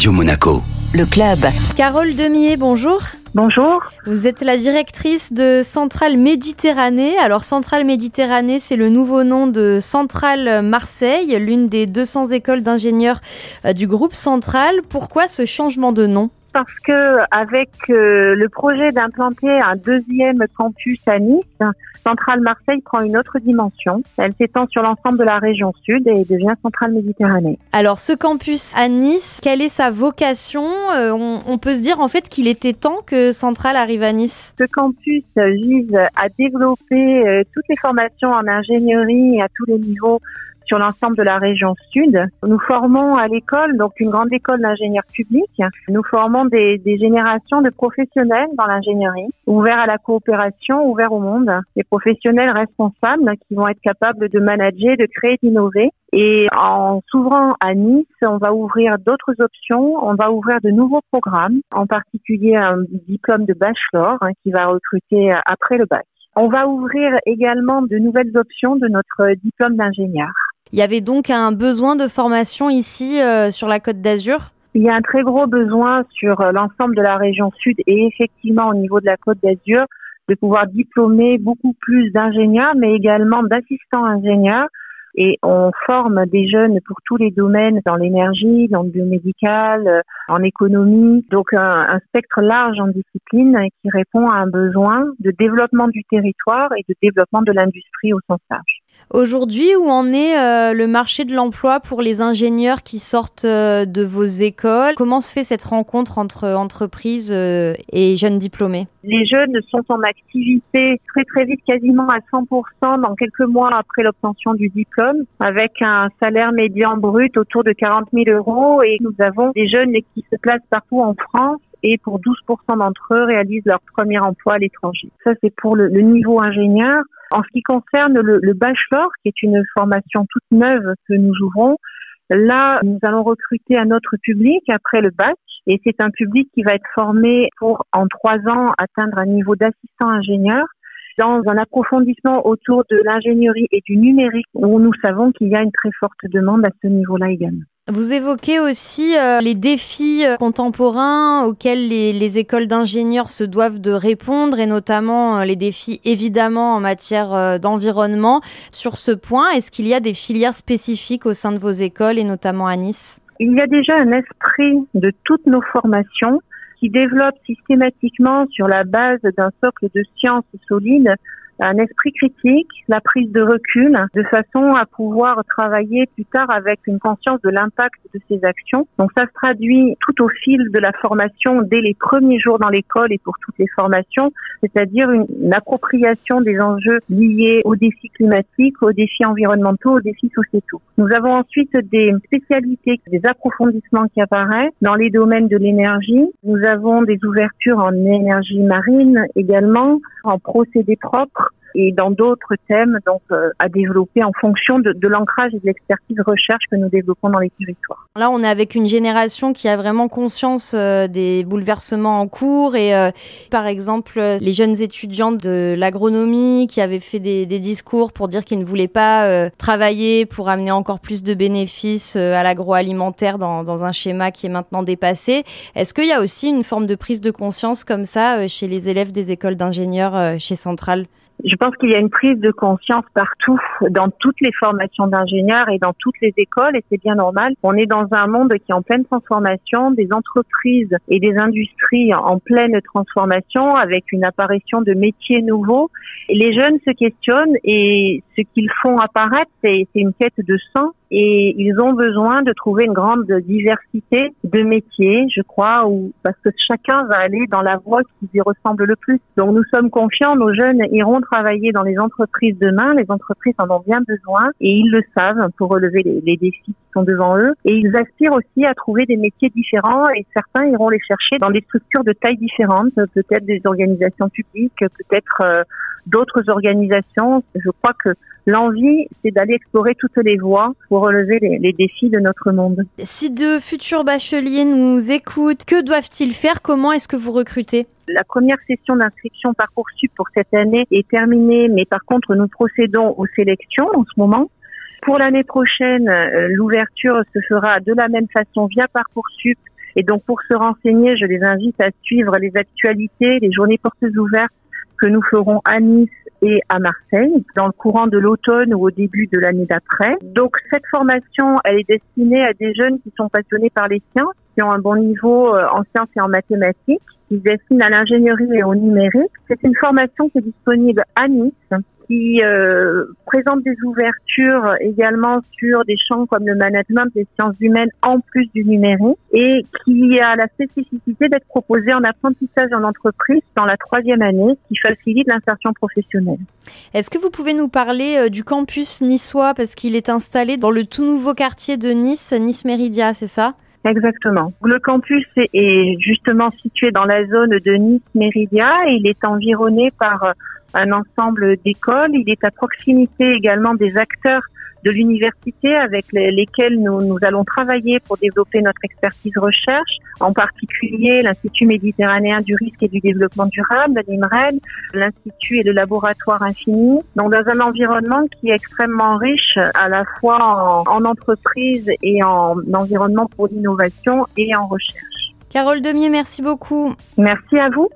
Radio Monaco. Le club. Carole Demier, bonjour. Bonjour. Vous êtes la directrice de Centrale Méditerranée. Alors Centrale Méditerranée, c'est le nouveau nom de Centrale Marseille, l'une des 200 écoles d'ingénieurs euh, du groupe Centrale. Pourquoi ce changement de nom? Parce que avec euh, le projet d'implanter un deuxième campus à Nice, Centrale Marseille prend une autre dimension. Elle s'étend sur l'ensemble de la région sud et devient Centrale Méditerranée. Alors ce campus à Nice, quelle est sa vocation? Euh, on, on, peut se dire en fait qu'il était temps que Centrale arrive à Nice. Ce campus vise à développer euh, toutes les formations en ingénierie à tous les niveaux sur l'ensemble de la région sud. Nous formons à l'école, donc une grande école d'ingénieurs publics, nous formons des, des, générations de professionnels dans l'ingénierie, ouverts à la coopération, ouverts au monde, des professionnels responsables qui vont être capables de manager, de créer, d'innover. Et en s'ouvrant à Nice, on va ouvrir d'autres options, on va ouvrir de nouveaux programmes, en particulier un diplôme de bachelor hein, qui va recruter après le bac. On va ouvrir également de nouvelles options de notre diplôme d'ingénieur. Il y avait donc un besoin de formation ici euh, sur la Côte d'Azur? Il y a un très gros besoin sur euh, l'ensemble de la région sud et effectivement au niveau de la Côte d'Azur de pouvoir diplômer beaucoup plus d'ingénieurs mais également d'assistants ingénieurs. Et on forme des jeunes pour tous les domaines dans l'énergie, dans le biomédical, euh, en économie, donc un, spectre large en discipline qui répond à un besoin de développement du territoire et de développement de l'industrie au sens large. Aujourd'hui, où en est euh, le marché de l'emploi pour les ingénieurs qui sortent euh, de vos écoles? Comment se fait cette rencontre entre entreprises euh, et jeunes diplômés? Les jeunes sont en activité très très vite, quasiment à 100% dans quelques mois après l'obtention du diplôme, avec un salaire médian brut autour de 40 000 euros. Et nous avons des jeunes qui se placent partout en France et pour 12% d'entre eux réalisent leur premier emploi à l'étranger. Ça, c'est pour le, le, niveau ingénieur. En ce qui concerne le, le, bachelor, qui est une formation toute neuve que nous ouvrons, là, nous allons recruter un autre public après le bac. Et c'est un public qui va être formé pour, en trois ans, atteindre un niveau d'assistant ingénieur dans un approfondissement autour de l'ingénierie et du numérique où nous savons qu'il y a une très forte demande à ce niveau-là également. Vous évoquez aussi euh, les défis euh, contemporains auxquels les, les écoles d'ingénieurs se doivent de répondre et notamment euh, les défis évidemment en matière d'environnement. Sur ce point, est-ce qu'il y a des filières spécifiques au sein de vos écoles et notamment à Nice? Il y a déjà un esprit de toutes nos formations qui développe systématiquement sur la base d'un socle de sciences solides un esprit critique, la prise de recul, de façon à pouvoir travailler plus tard avec une conscience de l'impact de ces actions. Donc ça se traduit tout au fil de la formation dès les premiers jours dans l'école et pour toutes les formations, c'est-à-dire une, une, appropriation des enjeux liés aux défis climatiques, aux défis environnementaux, aux défis sociétaux. Nous avons ensuite des spécialités, des approfondissements qui apparaissent dans les domaines de l'énergie. Nous avons des ouvertures en énergie marine également, en procédés propres et dans d'autres thèmes donc euh, à développer en fonction de, l'ancrage et de l'expertise recherche que nous développons dans les territoires. Là, on est avec une génération qui a vraiment conscience euh, des bouleversements en cours et euh, par exemple les jeunes étudiants de l'agronomie qui avaient fait des, discours pour dire qu'ils ne voulaient pas travailler pour amener encore plus de bénéfices à l'agroalimentaire dans, dans, un schéma qui est maintenant dépassé. Est-ce qu'il y a aussi une forme de prise de conscience comme ça chez les élèves des écoles d'ingénieurs chez Centrale? Je pense qu'il y a une prise de conscience partout, dans toutes les formations d'ingénieurs et dans toutes les écoles, et c'est bien normal. On est dans un monde qui est en pleine transformation, des entreprises et des industries en pleine transformation, avec une apparition de métiers nouveaux. Les jeunes se questionnent et ce qu'ils font apparaître, c'est une quête de sens et ils ont besoin de trouver une grande diversité de métiers, je crois, où, parce que chacun va aller dans la voie qui lui ressemble le plus. Donc nous sommes confiants, nos jeunes iront travailler dans les entreprises demain, les entreprises en ont bien besoin et ils le savent pour relever les, les défis qui sont devant eux. Et ils aspirent aussi à trouver des métiers différents et certains iront les chercher dans des structures de taille différentes, peut-être des organisations publiques, peut-être euh, d'autres organisations. Je crois que l'envie, c'est d'aller explorer toutes les voies pour relever les, les, défis de notre monde. Si de futurs bacheliers nous écoutent, que doivent-ils faire? Comment est-ce que vous recrutez? La première session d'inscription Parcoursup pour cette année est terminée, mais par contre, nous procédons aux sélections en ce moment. Pour l'année prochaine, l'ouverture se fera de la même façon via Parcoursup Et donc pour se renseigner, je les invite à suivre les actualités, les journées portes ouvertes que nous ferons à Nice et à Marseille dans le courant de l'automne ou au début de l'année d'après. Donc cette formation, elle est destinée à des jeunes qui sont passionnés par les sciences, qui ont un bon niveau euh, en sciences et en mathématiques, qui se destinent à l'ingénierie et au numérique. C'est une formation qui est disponible à Nice qui euh, présente des ouvertures également sur des champs comme le management des sciences humaines en plus du numérique et qui a la spécificité d'être proposé en apprentissage en entreprise dans la troisième année qui facilite l'insertion professionnelle. Est-ce que vous pouvez nous parler euh, du campus niçois? Parce qu'il est installé dans le tout nouveau quartier de Nice, Nice Méridia, c'est ça? Exactement. Le campus est justement situé dans la zone de Nice Méridia et il est environné par un ensemble d'écoles. Il est à proximité également des acteurs de l'université avec lesquels nous, nous allons travailler pour développer notre expertise recherche, en particulier l'Institut méditerranéen du risque et du développement durable, l'IMRED, l'Institut et le laboratoire infini. Donc dans un environnement qui est extrêmement riche à la fois en, en entreprise et en environnement pour l'innovation et en recherche. Carole Demier, merci beaucoup. Merci à vous.